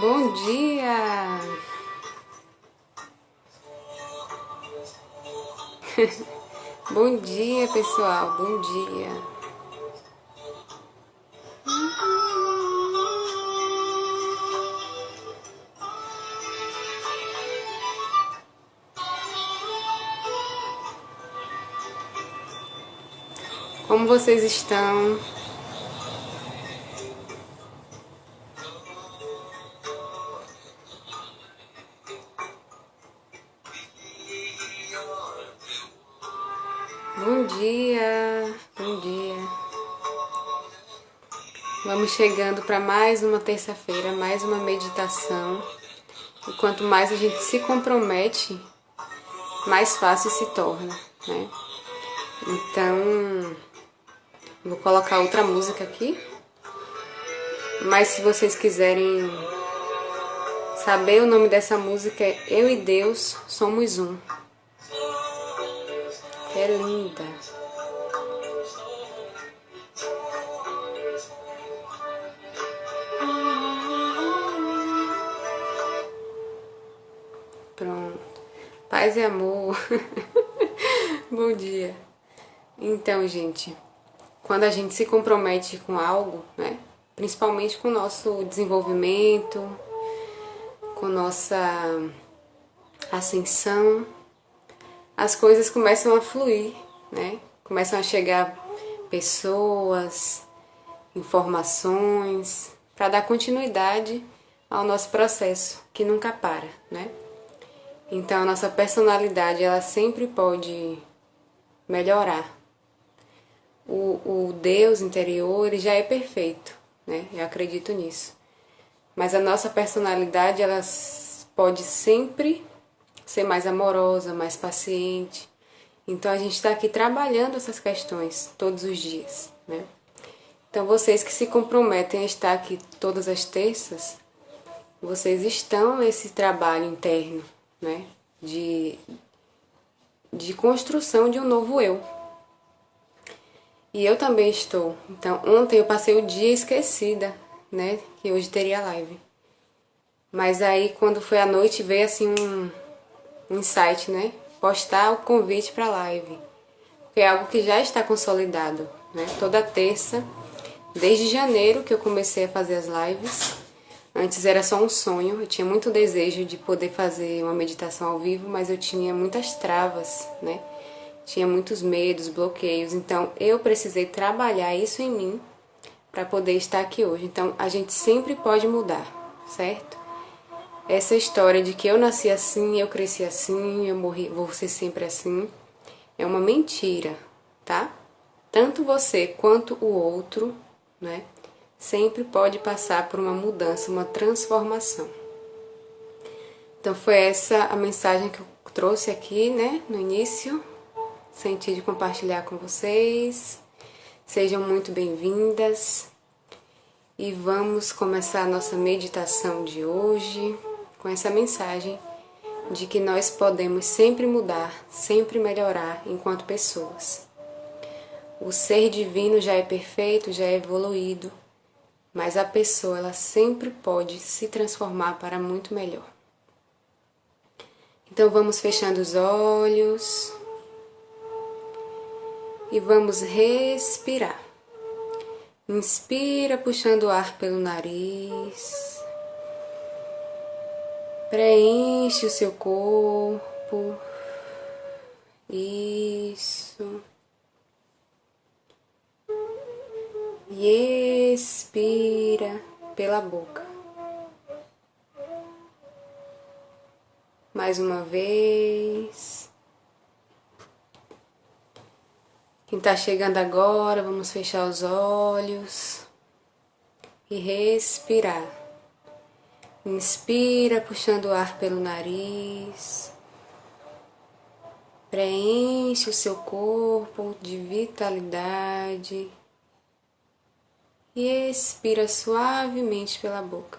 Bom dia! Bom dia, pessoal. Bom dia. Como vocês estão? Chegando para mais uma terça-feira, mais uma meditação. E quanto mais a gente se compromete, mais fácil se torna, né? Então, vou colocar outra música aqui. Mas se vocês quiserem saber o nome dessa música é Eu e Deus Somos Um. É linda. Paz e amor. Bom dia. Então, gente, quando a gente se compromete com algo, né? Principalmente com o nosso desenvolvimento, com nossa ascensão, as coisas começam a fluir, né? Começam a chegar pessoas, informações, para dar continuidade ao nosso processo, que nunca para, né? Então a nossa personalidade ela sempre pode melhorar. O, o Deus interior ele já é perfeito, né? Eu acredito nisso. Mas a nossa personalidade ela pode sempre ser mais amorosa, mais paciente. Então a gente está aqui trabalhando essas questões todos os dias, né? Então vocês que se comprometem a estar aqui todas as terças, vocês estão nesse trabalho interno, né? De, de construção de um novo eu. E eu também estou. Então ontem eu passei o dia esquecida, né? Que hoje teria live. Mas aí quando foi a noite veio assim um um insight, né? Postar o convite para live. Porque é algo que já está consolidado, né? Toda terça, desde janeiro que eu comecei a fazer as lives. Antes era só um sonho, eu tinha muito desejo de poder fazer uma meditação ao vivo, mas eu tinha muitas travas, né? Tinha muitos medos, bloqueios, então eu precisei trabalhar isso em mim para poder estar aqui hoje. Então a gente sempre pode mudar, certo? essa história de que eu nasci assim, eu cresci assim, eu morri, vou ser sempre assim, é uma mentira, tá? Tanto você quanto o outro, né? Sempre pode passar por uma mudança, uma transformação. Então foi essa a mensagem que eu trouxe aqui, né, no início. Senti de compartilhar com vocês. Sejam muito bem-vindas. E vamos começar a nossa meditação de hoje com essa mensagem de que nós podemos sempre mudar, sempre melhorar enquanto pessoas. O ser divino já é perfeito, já é evoluído, mas a pessoa ela sempre pode se transformar para muito melhor. Então vamos fechando os olhos e vamos respirar. Inspira puxando o ar pelo nariz. Preenche o seu corpo. Isso. E expira pela boca. Mais uma vez. Quem está chegando agora, vamos fechar os olhos e respirar. Inspira, puxando o ar pelo nariz. Preenche o seu corpo de vitalidade. E expira suavemente pela boca.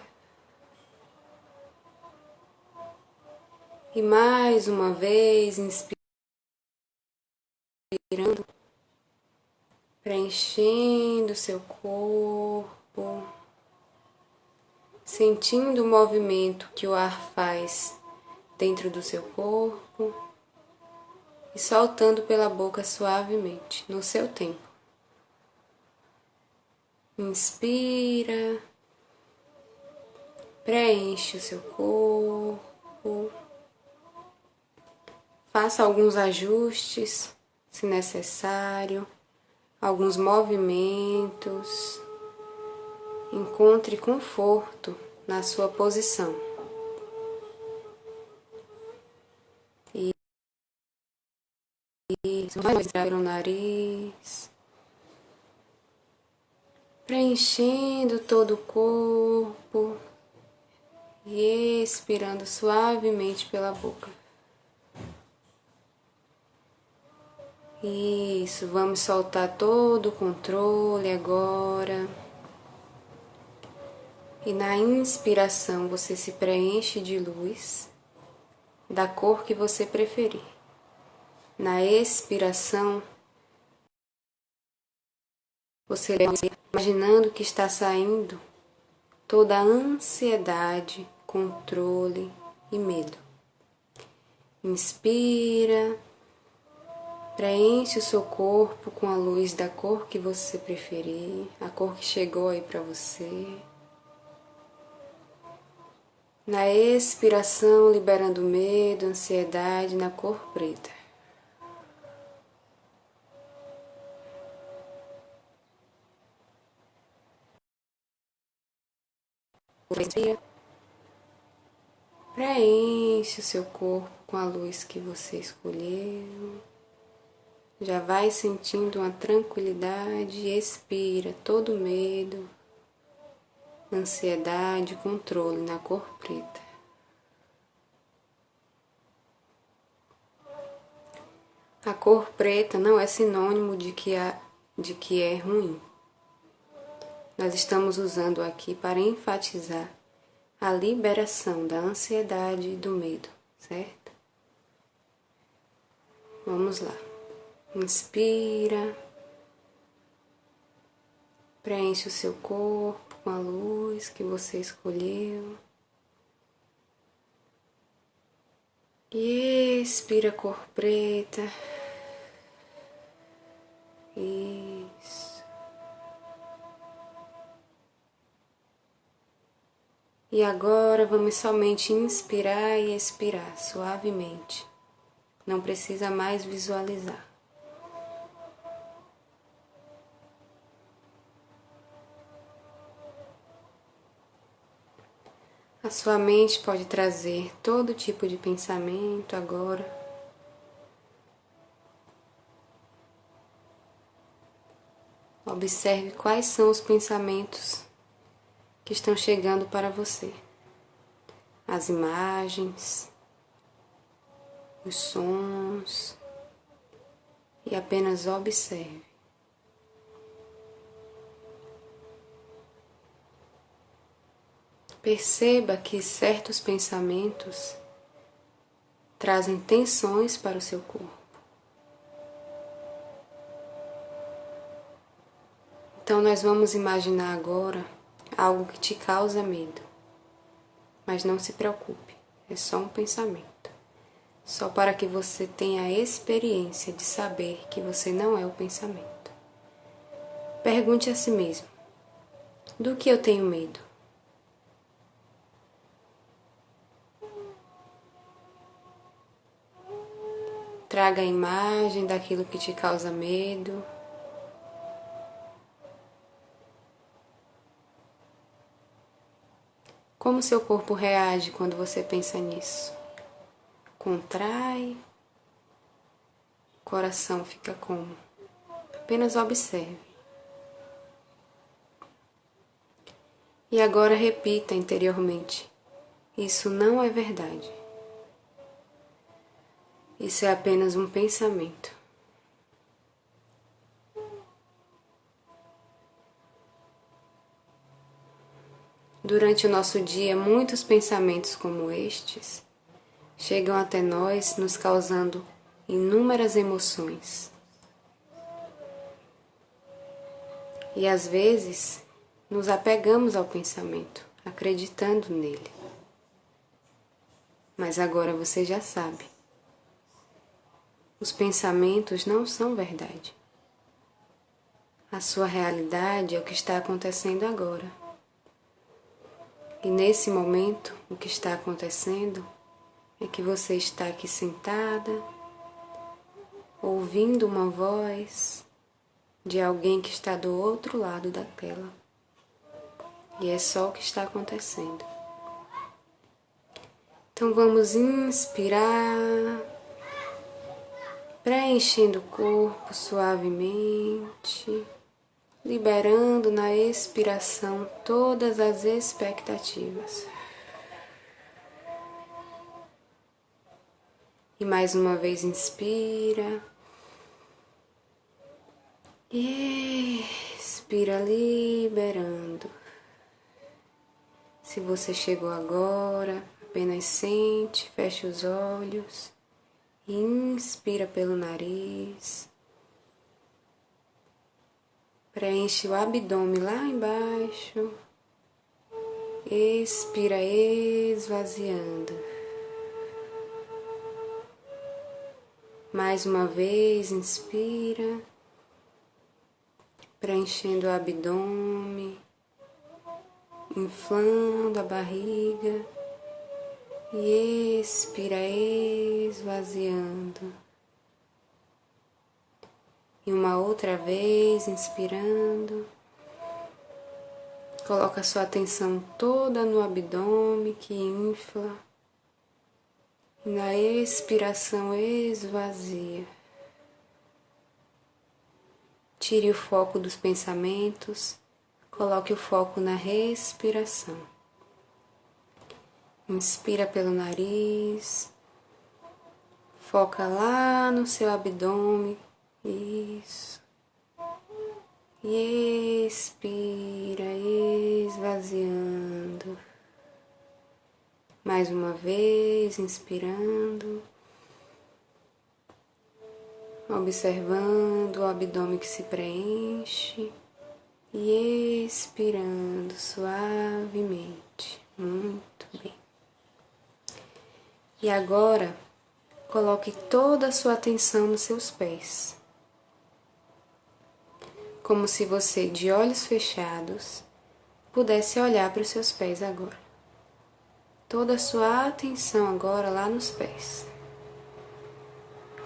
E mais uma vez, inspirando, preenchendo seu corpo sentindo o movimento que o ar faz dentro do seu corpo e soltando pela boca suavemente, no seu tempo. Inspira, preenche o seu corpo, faça alguns ajustes, se necessário, alguns movimentos, encontre conforto na sua posição. Vai pelo nariz, preenchendo todo o corpo e expirando suavemente pela boca. Isso, vamos soltar todo o controle agora. E na inspiração você se preenche de luz da cor que você preferir. Na expiração, você imaginando que está saindo toda a ansiedade, controle e medo. Inspira, preenche o seu corpo com a luz da cor que você preferir, a cor que chegou aí para você. Na expiração, liberando medo, ansiedade na cor preta. Respira. Preenche o seu corpo com a luz que você escolheu. Já vai sentindo uma tranquilidade, expira todo medo, ansiedade, controle na cor preta. A cor preta não é sinônimo de que, há, de que é ruim nós estamos usando aqui para enfatizar a liberação da ansiedade e do medo, certo? Vamos lá. Inspira. Preenche o seu corpo com a luz que você escolheu. E expira cor preta. Isso. E agora vamos somente inspirar e expirar suavemente. Não precisa mais visualizar. A sua mente pode trazer todo tipo de pensamento agora. Observe quais são os pensamentos que estão chegando para você. As imagens, os sons e apenas observe. Perceba que certos pensamentos trazem tensões para o seu corpo. Então, nós vamos imaginar agora algo que te causa medo. Mas não se preocupe, é só um pensamento. Só para que você tenha a experiência de saber que você não é o pensamento. Pergunte a si mesmo: do que eu tenho medo? Traga a imagem daquilo que te causa medo Como seu corpo reage quando você pensa nisso? Contrai? Coração fica como? Apenas observe. E agora repita interiormente: Isso não é verdade. Isso é apenas um pensamento. Durante o nosso dia, muitos pensamentos como estes chegam até nós, nos causando inúmeras emoções. E às vezes nos apegamos ao pensamento, acreditando nele. Mas agora você já sabe. Os pensamentos não são verdade. A sua realidade é o que está acontecendo agora. E nesse momento, o que está acontecendo é que você está aqui sentada, ouvindo uma voz de alguém que está do outro lado da tela. E é só o que está acontecendo. Então vamos inspirar, preenchendo o corpo suavemente, liberando na expiração todas as expectativas. E mais uma vez inspira. E expira liberando. Se você chegou agora, apenas sente, feche os olhos inspira pelo nariz. Preenche o abdômen lá embaixo. Expira esvaziando. Mais uma vez, inspira, preenchendo o abdômen, inflando a barriga e expira, esvaziando. E uma outra vez, inspirando. Coloca sua atenção toda no abdômen que infla. E na expiração esvazia. Tire o foco dos pensamentos, coloque o foco na respiração. Inspira pelo nariz, foca lá no seu abdômen, isso. E expira, esvaziando. Mais uma vez, inspirando, observando o abdômen que se preenche e expirando suavemente. Muito bem. E agora, coloque toda a sua atenção nos seus pés. Como se você, de olhos fechados, pudesse olhar para os seus pés agora toda a sua atenção agora lá nos pés.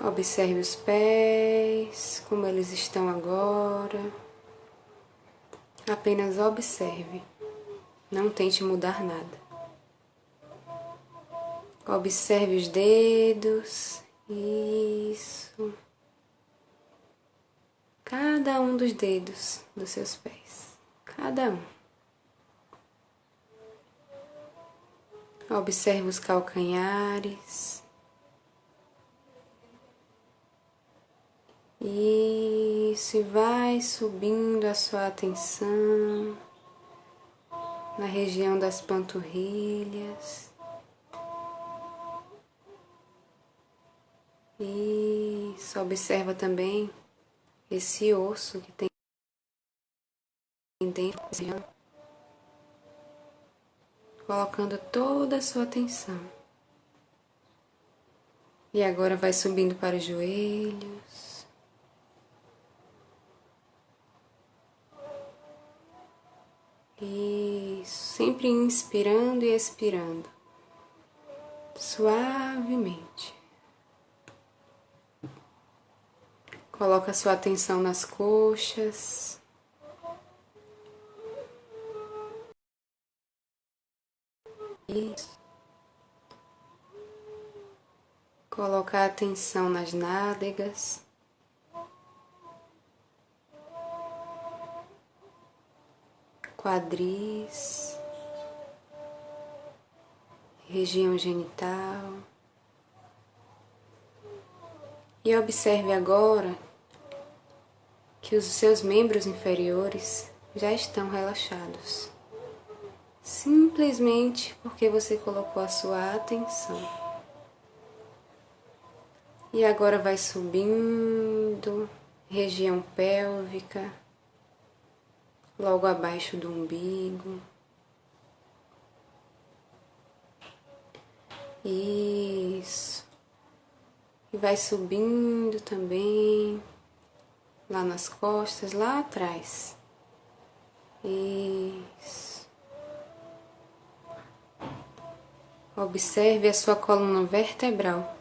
Observe os pés, como eles estão agora. Apenas observe, não tente mudar nada. Observe os dedos, isso. Cada um dos dedos dos seus pés, cada um. Observe os calcanhares. Isso, e vai subindo a sua atenção na região das panturrilhas. Isso, observa também esse osso que tem dentro colocando toda a sua atenção. E agora vai subindo para os joelhos. Isso, sempre inspirando e expirando, suavemente. Coloca sua atenção nas coxas. Isso. Colocar atenção nas nádegas. Quadris. Região genital. E observe agora que os seus membros inferiores já estão relaxados, simplesmente porque você colocou a sua atenção. E agora vai subindo, região pélvica, logo abaixo do umbigo. Isso. E vai subindo também lá nas costas, lá atrás. Isso. Observe a sua coluna vertebral.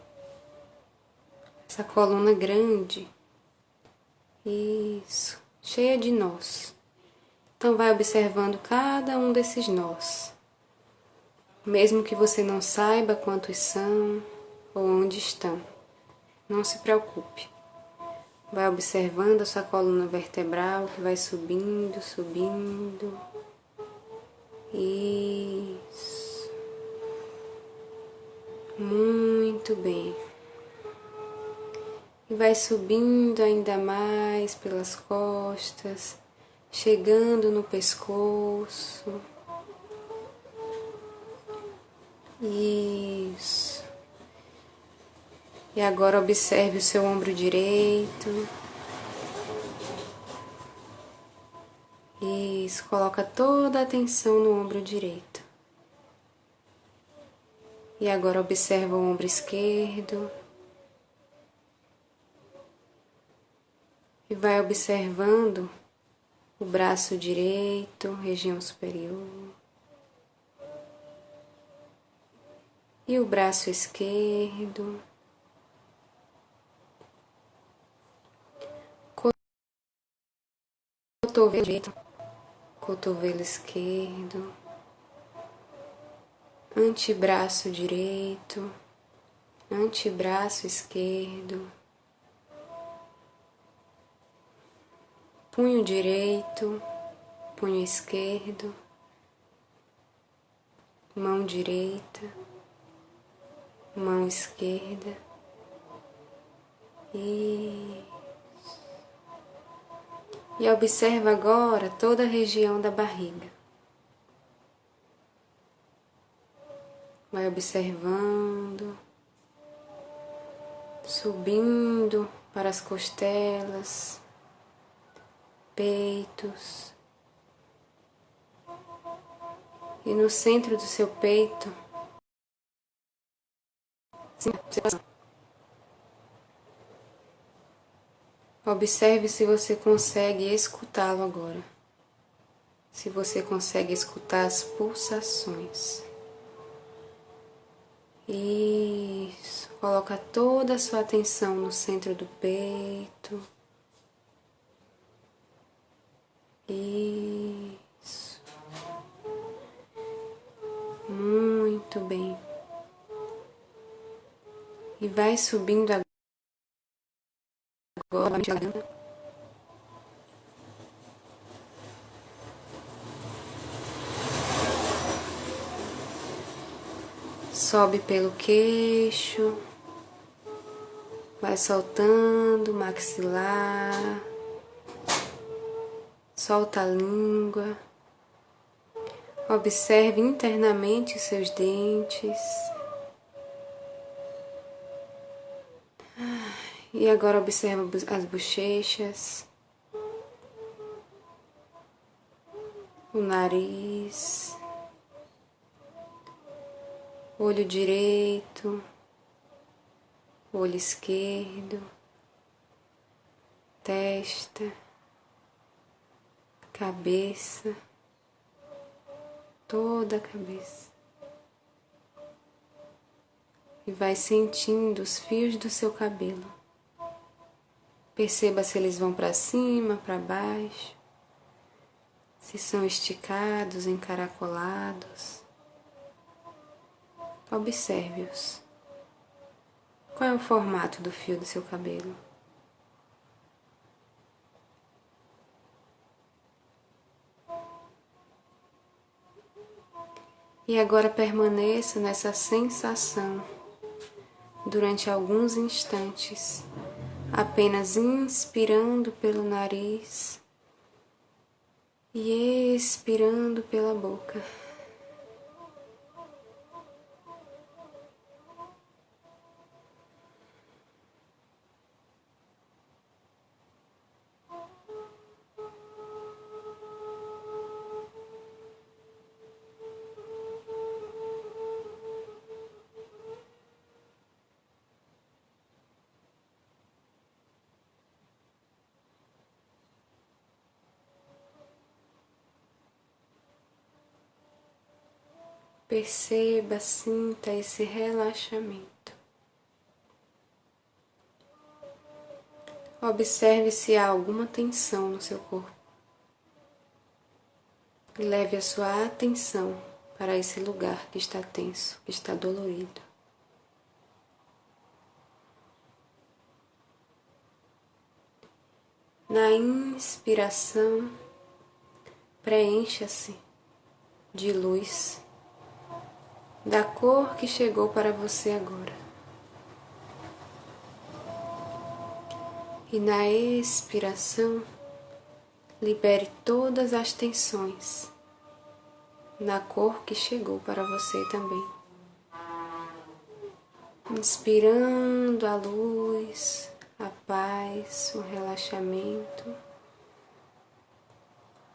Essa coluna grande. Isso. Cheia de nós. Então vai observando cada um desses nós. Mesmo que você não saiba quantos são ou onde estão. Não se preocupe. Vai observando a sua coluna vertebral que vai subindo, subindo. Isso. Muito bem. E vai subindo ainda mais pelas costas, chegando no pescoço. Isso. E agora observe o seu ombro direito. Isso, coloca toda a atenção no ombro direito. E agora observa o ombro esquerdo. E vai observando o braço direito, região superior. E o braço esquerdo. Cotovelo direito, cotovelo esquerdo, antebraço direito, antebraço esquerdo, punho direito, punho esquerdo, mão direita, mão esquerda. E e observa agora toda a região da barriga. Vai observando, subindo para as costelas, peitos. E no centro do seu peito, Observe se você consegue escutá-lo agora. Se você consegue escutar as pulsações. Isso. Coloca toda a sua atenção no centro do peito. Isso. Muito bem. E vai subindo agora agora Sobe pelo queixo, vai soltando maxilar, solta a língua, observe internamente seus dentes. E agora observa as bochechas, o nariz, olho direito, olho esquerdo, testa, cabeça, toda a cabeça. E vai sentindo os fios do seu cabelo. Perceba se eles vão para cima, para baixo, se são esticados, encaracolados. Observe-os. Qual é o formato do fio do seu cabelo? E agora permaneça nessa sensação durante alguns instantes apenas inspirando pelo nariz e expirando pela boca. Perceba, sinta esse relaxamento. Observe se há alguma tensão no seu corpo. E leve a sua atenção para esse lugar que está tenso, que está dolorido. Na inspiração, preencha-se de luz da cor que chegou para você agora. E na expiração, libere todas as tensões na cor que chegou para você também. Inspirando a luz, a paz, o relaxamento.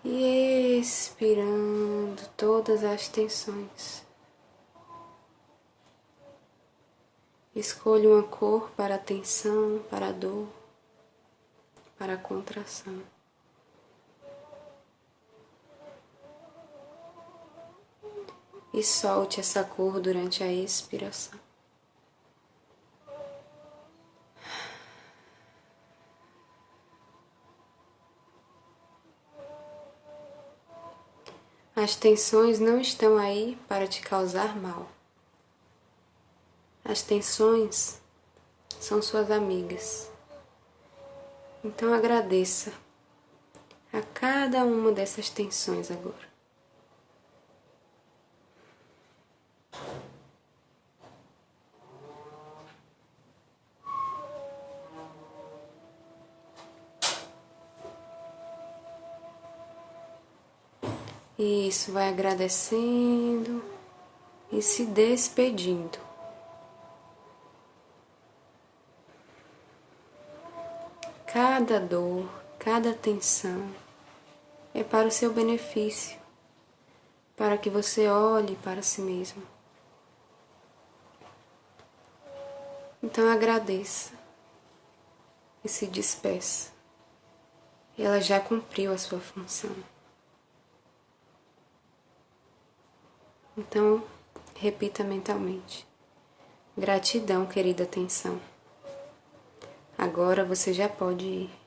E expirando todas as tensões. Escolha uma cor para a tensão, para a dor, para a contração. E solte essa cor durante a expiração. As tensões não estão aí para te causar mal. As tensões são suas amigas. Então agradeça a cada uma dessas tensões agora. Isso, vai agradecendo e se despedindo. Cada dor, cada tensão é para o seu benefício, para que você olhe para si mesmo. Então agradeça e se despeça. Ela já cumpriu a sua função. Então, repita mentalmente: Gratidão, querida atenção. Agora você já pode ir.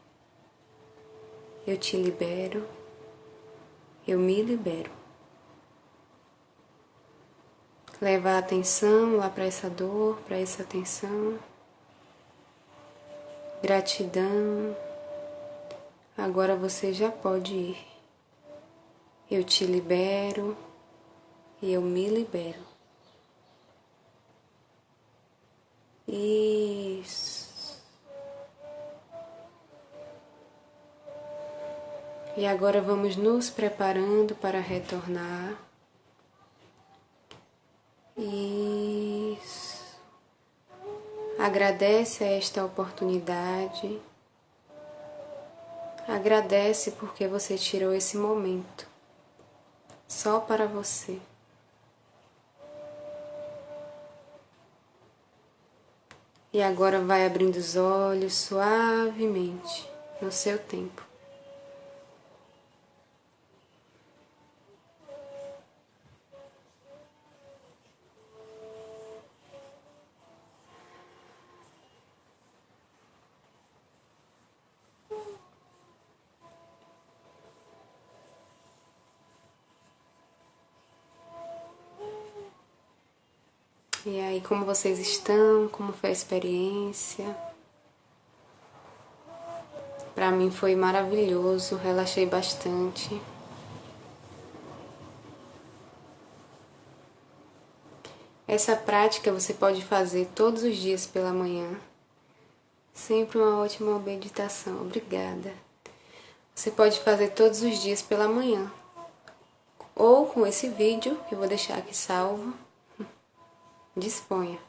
Eu te libero. Eu me libero. Leva a atenção lá para essa dor, para essa atenção. Gratidão. Agora você já pode ir. Eu te libero e eu me libero. Isso. E agora vamos nos preparando para retornar. Isso. Agradece esta oportunidade. Agradece porque você tirou esse momento só para você. E agora vai abrindo os olhos suavemente no seu tempo. E aí, como vocês estão? Como foi a experiência? Para mim foi maravilhoso, relaxei bastante. Essa prática você pode fazer todos os dias pela manhã. Sempre uma ótima meditação. Obrigada. Você pode fazer todos os dias pela manhã. Ou com esse vídeo, que eu vou deixar aqui salvo disponha.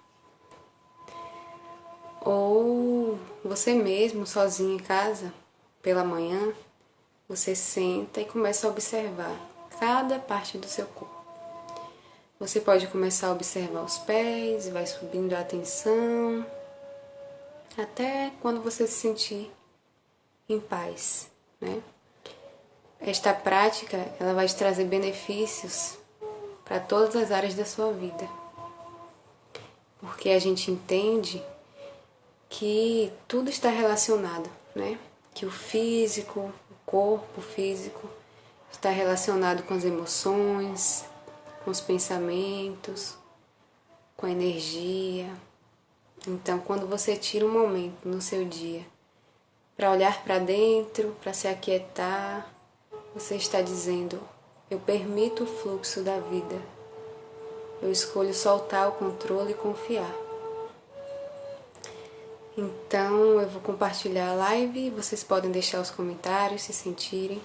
Ou você mesmo, sozinho em casa, pela manhã, você senta e começa a observar cada parte do seu corpo. Você pode começar a observar os pés, vai subindo a atenção, até quando você se sentir em paz, né? Esta prática, ela vai te trazer benefícios para todas as áreas da sua vida. Porque a gente entende que tudo está relacionado, né? Que o físico, o corpo físico está relacionado com as emoções, com os pensamentos, com a energia. Então, quando você tira um momento no seu dia para olhar para dentro, para se aquietar, você está dizendo: Eu permito o fluxo da vida. Eu escolho soltar o controle e confiar. Então, eu vou compartilhar a live, vocês podem deixar os comentários se sentirem.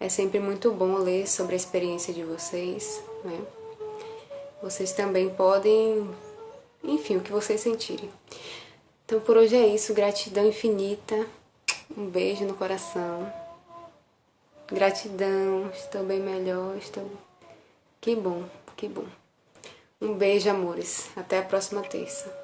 É sempre muito bom ler sobre a experiência de vocês, né? Vocês também podem, enfim, o que vocês sentirem. Então, por hoje é isso. Gratidão infinita. Um beijo no coração. Gratidão, estou bem melhor, estou. Que bom, que bom. Um beijo, amores. Até a próxima terça.